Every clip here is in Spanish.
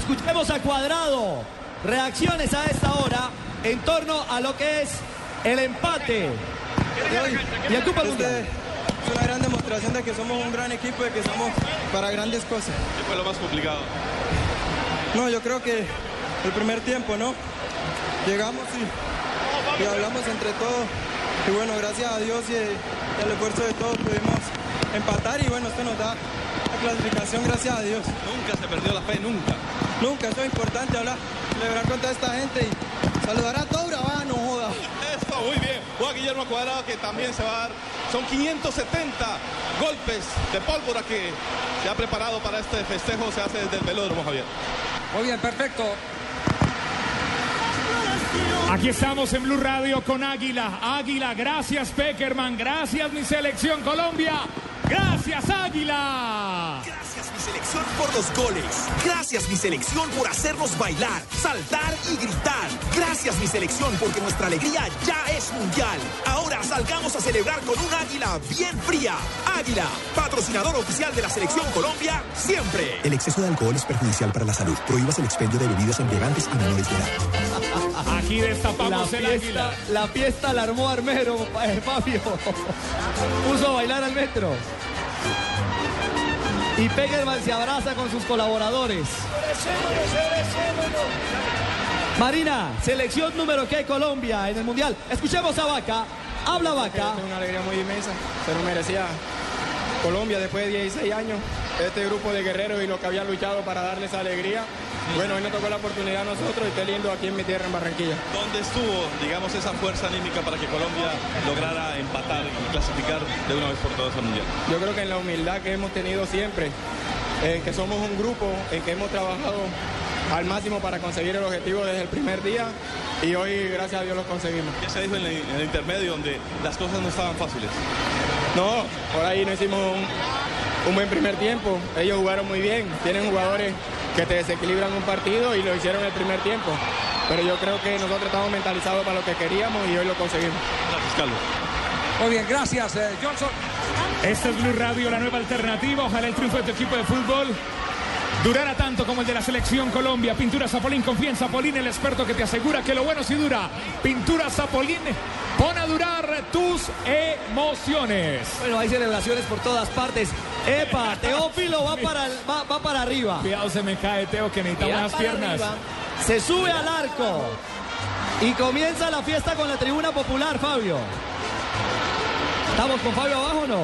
Escuchemos a Cuadrado. Reacciones a esta hora en torno a lo que es el empate. Y el Copa Mundial. Es una gran demostración de que somos un gran equipo y que somos para grandes cosas. ¿Qué fue lo más complicado? No, yo creo que el primer tiempo, ¿no? Llegamos y, y hablamos entre todos. Y bueno, gracias a Dios y, y al esfuerzo de todos pudimos empatar y bueno, esto nos da la clasificación, gracias a Dios. Nunca se perdió la fe, nunca. Nunca, eso es importante hablar, celebrar con toda esta gente y saludar a toda Urabá, no joda. Eso, muy bien. Juan Guillermo Cuadrado que también se va a dar. Son 570 golpes de pólvora que se ha preparado para este festejo. Se hace desde el velódromo, Javier. Muy bien, perfecto. Aquí estamos en Blue Radio con Águila. Águila, gracias Peckerman, gracias mi selección Colombia. Gracias Águila. Gracias mi selección por los goles. Gracias mi selección por hacernos bailar, saltar y gritar. Gracias mi selección porque nuestra alegría ya es mundial. Ahora salgamos a celebrar con un águila bien fría. Águila, patrocinador oficial de la selección Colombia, siempre. El exceso de alcohol es perjudicial para la salud. Prohíbas el expendio de bebidas embriagantes a menores de edad. Aquí destapamos la el fiesta, águila. la fiesta la armó Armero, eh, Fabio. Puso a bailar al metro. Y Peckerman se abraza con sus colaboradores. Marina, selección número que Colombia en el Mundial. Escuchemos a Vaca. Habla Vaca. Es una alegría muy inmensa, se lo merecía Colombia después de 16 años, este grupo de guerreros y los que habían luchado para darles alegría. Bueno, hoy nos tocó la oportunidad a nosotros y esté lindo aquí en mi tierra, en Barranquilla. ¿Dónde estuvo, digamos, esa fuerza anímica para que Colombia lograra empatar y clasificar de una vez por todas al Mundial? Yo creo que en la humildad que hemos tenido siempre, en que somos un grupo, en que hemos trabajado al máximo para conseguir el objetivo desde el primer día y hoy, gracias a Dios, lo conseguimos. Ya se dijo en el, en el intermedio donde las cosas no estaban fáciles. No, por ahí no hicimos un, un buen primer tiempo. Ellos jugaron muy bien. Tienen jugadores que te desequilibran un partido y lo hicieron el primer tiempo. Pero yo creo que nosotros estamos mentalizados para lo que queríamos y hoy lo conseguimos. Gracias, Carlos. Muy bien, gracias, eh, Johnson. Esta es Blue Radio, la nueva alternativa. Ojalá el triunfo de tu equipo de fútbol durara tanto como el de la selección Colombia. Pintura Zapolín, confía en Zapolín, el experto que te asegura que lo bueno sí dura. Pintura Zapolín, pon a durar tus emociones. Bueno, hay celebraciones por todas partes. Epa, Teófilo va para, el- va, va para arriba. Cuidado, se me cae, Teo, que las para piernas. arriba. Se sube al arco. Y comienza la fiesta con la tribuna popular, Fabio. ¿Estamos con Fabio abajo o no?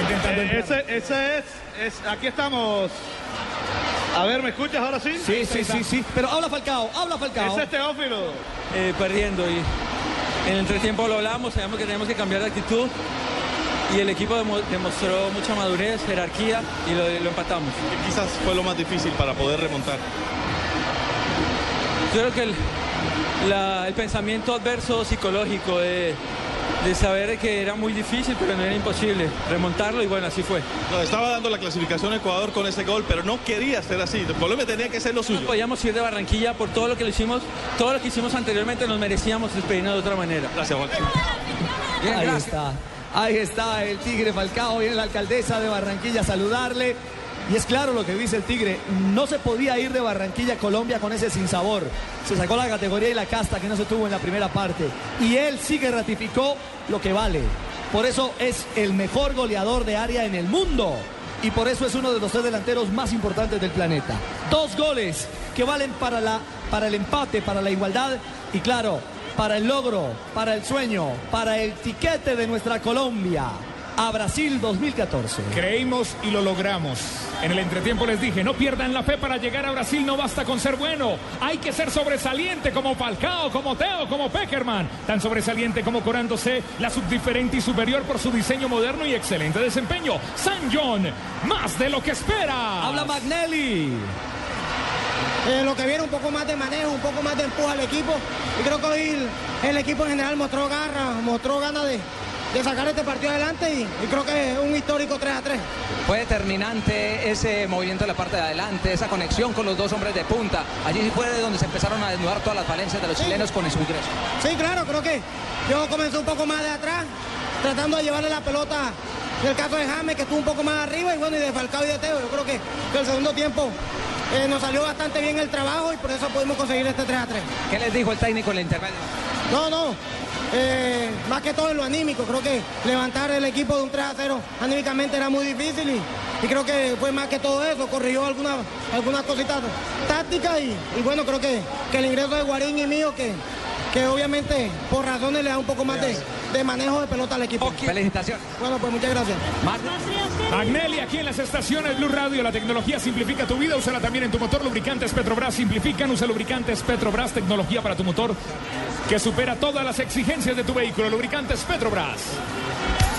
Intentando entrar. Ese, ese es, es, aquí estamos. A ver, ¿me escuchas ahora sí? Sí, sí, sí, sí. Pero habla Falcao, habla Falcao. Ese es Teófilo. eh, perdiendo y en el entretiempo lo hablamos, sabemos que tenemos que cambiar de actitud y el equipo demo- demostró mucha madurez, jerarquía y lo, lo empatamos. Que quizás fue lo más difícil para poder remontar. Yo creo que el, la- el pensamiento adverso psicológico de, de saber que era muy difícil pero no era imposible remontarlo y bueno, así fue. Nos estaba dando la clasificación a Ecuador con ese gol, pero no quería ser así. Colombia tenía que ser lo No suyo. podíamos ir de Barranquilla por todo lo que lo hicimos, todo lo que hicimos anteriormente nos merecíamos despedirnos de otra manera. Gracias, Juan. Bien, Ahí gracias. está. Ahí está el Tigre Falcao. Viene la alcaldesa de Barranquilla a saludarle. Y es claro lo que dice el Tigre. No se podía ir de Barranquilla a Colombia con ese sinsabor. Se sacó la categoría y la casta que no se tuvo en la primera parte. Y él sí que ratificó lo que vale. Por eso es el mejor goleador de área en el mundo. Y por eso es uno de los tres delanteros más importantes del planeta. Dos goles que valen para, la, para el empate, para la igualdad. Y claro, para el logro, para el sueño, para el tiquete de nuestra Colombia. a Brasil 2014. Creímos y lo logramos. En el entretiempo les dije, no pierdan la fe para llegar a Brasil, no basta con ser bueno. Hay que ser sobresaliente como Falcao, como Teo, como Peckerman. Tan sobresaliente como corándose la subdiferente y superior por su diseño moderno y excelente desempeño. San John, más de lo que espera. Habla Magnelli. Eh, lo que viene un poco más de manejo, un poco más de empuje al equipo. Y creo que hoy el, el equipo en general mostró garra, mostró ganas de, de sacar este partido adelante y, y creo que es un histórico 3 a 3. Fue determinante ese movimiento en la parte de adelante, esa conexión con los dos hombres de punta. Allí sí fue de donde se empezaron a desnudar todas las falencias de los chilenos con su ingreso. Sí, claro, creo que yo comencé un poco más de atrás, tratando de llevarle la pelota en el caso de James, que estuvo un poco más arriba, y bueno, y de Falcao y de Teo. Yo creo que, que el segundo tiempo eh, nos salió bastante bien el trabajo y por eso pudimos conseguir este 3 a 3. ¿Qué les dijo el técnico en la intermedio? No, no. eh, más que todo en lo anímico. Creo que levantar el equipo de un 3 a 0 anímicamente era muy difícil y, y creo que fue más que todo eso. Corrigió algunas algunas cositas tácticas y, y bueno, creo que, que el ingreso de Guarín y mío, que, que obviamente por razones le da un poco más de, de manejo de pelota al equipo. Felicitaciones. Bueno, pues muchas gracias. Magnelli aquí en las estaciones Blue Radio. La tecnología simplifica tu vida. Úsala también en tu motor. Lubricantes Petrobras simplifican. Usa lubricantes Petrobras. Tecnología para tu motor que supera todas las exigencias de tu vehículo. Lubricantes Petrobras.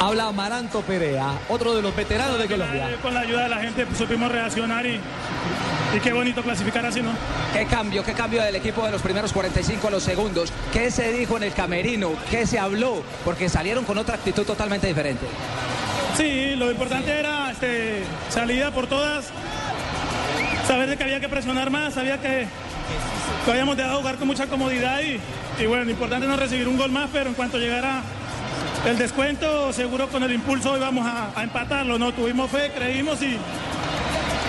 Habla Amaranto Perea, otro de los veteranos de Colombia. Con la ayuda de la gente supimos reaccionar y, y qué bonito clasificar así, ¿no? ¿Qué cambio? ¿Qué cambio del equipo de los primeros 45 a los segundos? ¿Qué se dijo en el camerino? ¿Qué se habló? Porque salieron con otra actitud totalmente diferente. Sí, lo importante era este, salida por todas, saber de que había que presionar más, sabía que, que habíamos dejado jugar con mucha comodidad y, y bueno, lo importante no recibir un gol más, pero en cuanto llegara el descuento, seguro con el impulso íbamos a, a empatarlo, ¿no? Tuvimos fe, creímos y,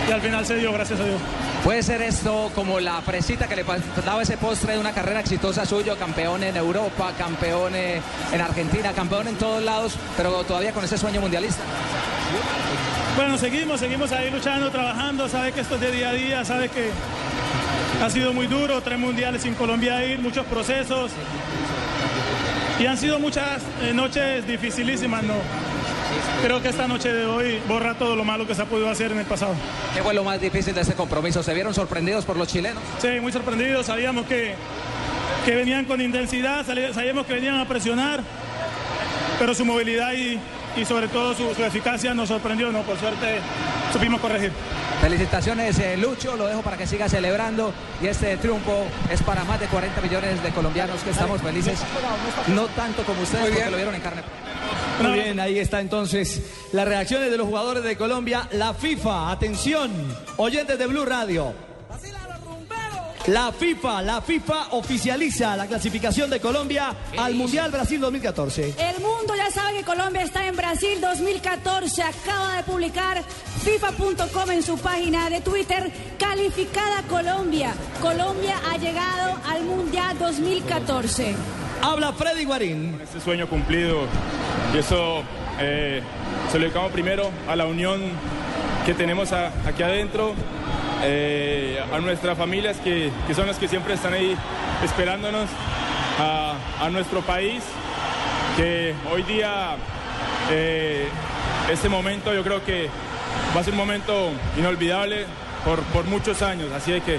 y al final se dio, gracias a Dios. Puede ser esto como la fresita que le daba ese postre de una carrera exitosa suyo, campeón en Europa, campeón eh, en Argentina, campeón en todos lados, pero todavía con ese sueño mundialista. Bueno, seguimos, seguimos ahí luchando, trabajando, sabe que esto es de día a día, sabe que ha sido muy duro, tres mundiales sin Colombia ir, muchos procesos. Y han sido muchas eh, noches dificilísimas, ¿no? Creo que esta noche de hoy borra todo lo malo que se ha podido hacer en el pasado. ¿Qué fue lo más difícil de este compromiso? ¿Se vieron sorprendidos por los chilenos? Sí, muy sorprendidos, sabíamos que, que venían con intensidad, sabíamos que venían a presionar, pero su movilidad y, y sobre todo su, su eficacia nos sorprendió, ¿no? Por suerte supimos corregir. Felicitaciones, eh, Lucho, lo dejo para que siga celebrando y este triunfo es para más de 40 millones de colombianos que estamos felices, no tanto como ustedes porque lo vieron en carne. Muy bien, ahí está entonces las reacciones de los jugadores de Colombia. La FIFA, atención, oyentes de Blue Radio. La FIFA, la FIFA oficializa la clasificación de Colombia al Mundial Brasil 2014. El mundo ya sabe que Colombia está en Brasil 2014. Acaba de publicar FIFA.com en su página de Twitter calificada Colombia. Colombia ha llegado al Mundial 2014. Habla Freddy Guarín. Este sueño cumplido y eso eh, se lo dedicamos primero a la unión que tenemos a- aquí adentro, eh, a nuestras familias que, que son las que siempre están ahí esperándonos, a, a nuestro país que hoy día eh, este momento yo creo que va a ser un momento inolvidable por, por muchos años, así que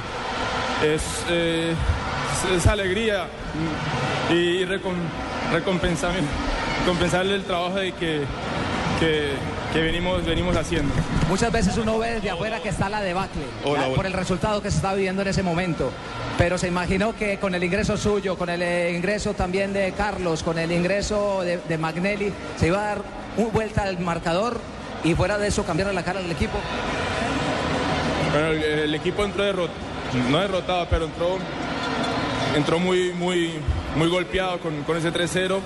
es, eh, es- alegría y recom- recompensar- recompensarle el trabajo de que, que venimos, venimos haciendo. Muchas veces uno ve desde afuera que está la debacle Hola, por el resultado que se está viviendo en ese momento. Pero se imaginó que con el ingreso suyo, con el eh, ingreso también de Carlos, con el ingreso de, de Magnelli, se iba a dar una vuelta al marcador y fuera de eso cambiar la cara del equipo. Bueno, el, el equipo entró derrotado, no derrotado, pero entró, entró muy, muy, muy golpeado con, con ese 3-0.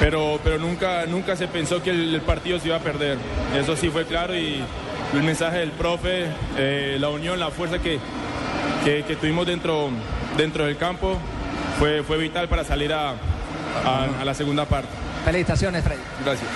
Pero, pero nunca, nunca se pensó que el, el partido se iba a perder. Eso sí fue claro y el mensaje del profe, eh, la unión, la fuerza que, que, que tuvimos dentro, dentro del campo fue, fue vital para salir a, a- a la segunda parte. Felicitaciones, Freddy. Gracias.